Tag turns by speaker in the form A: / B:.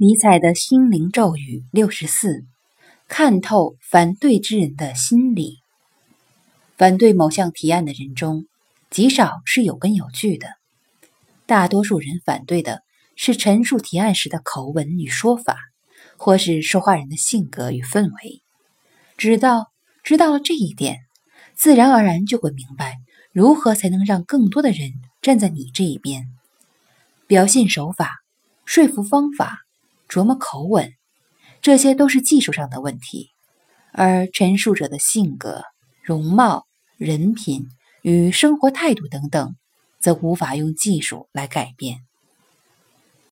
A: 尼采的心灵咒语六十四：看透反对之人的心理。反对某项提案的人中，极少是有根有据的。大多数人反对的是陈述提案时的口吻与说法，或是说话人的性格与氛围。知道知道了这一点，自然而然就会明白如何才能让更多的人站在你这一边。表现手法、说服方法。琢磨口吻，这些都是技术上的问题，而陈述者的性格、容貌、人品与生活态度等等，则无法用技术来改变。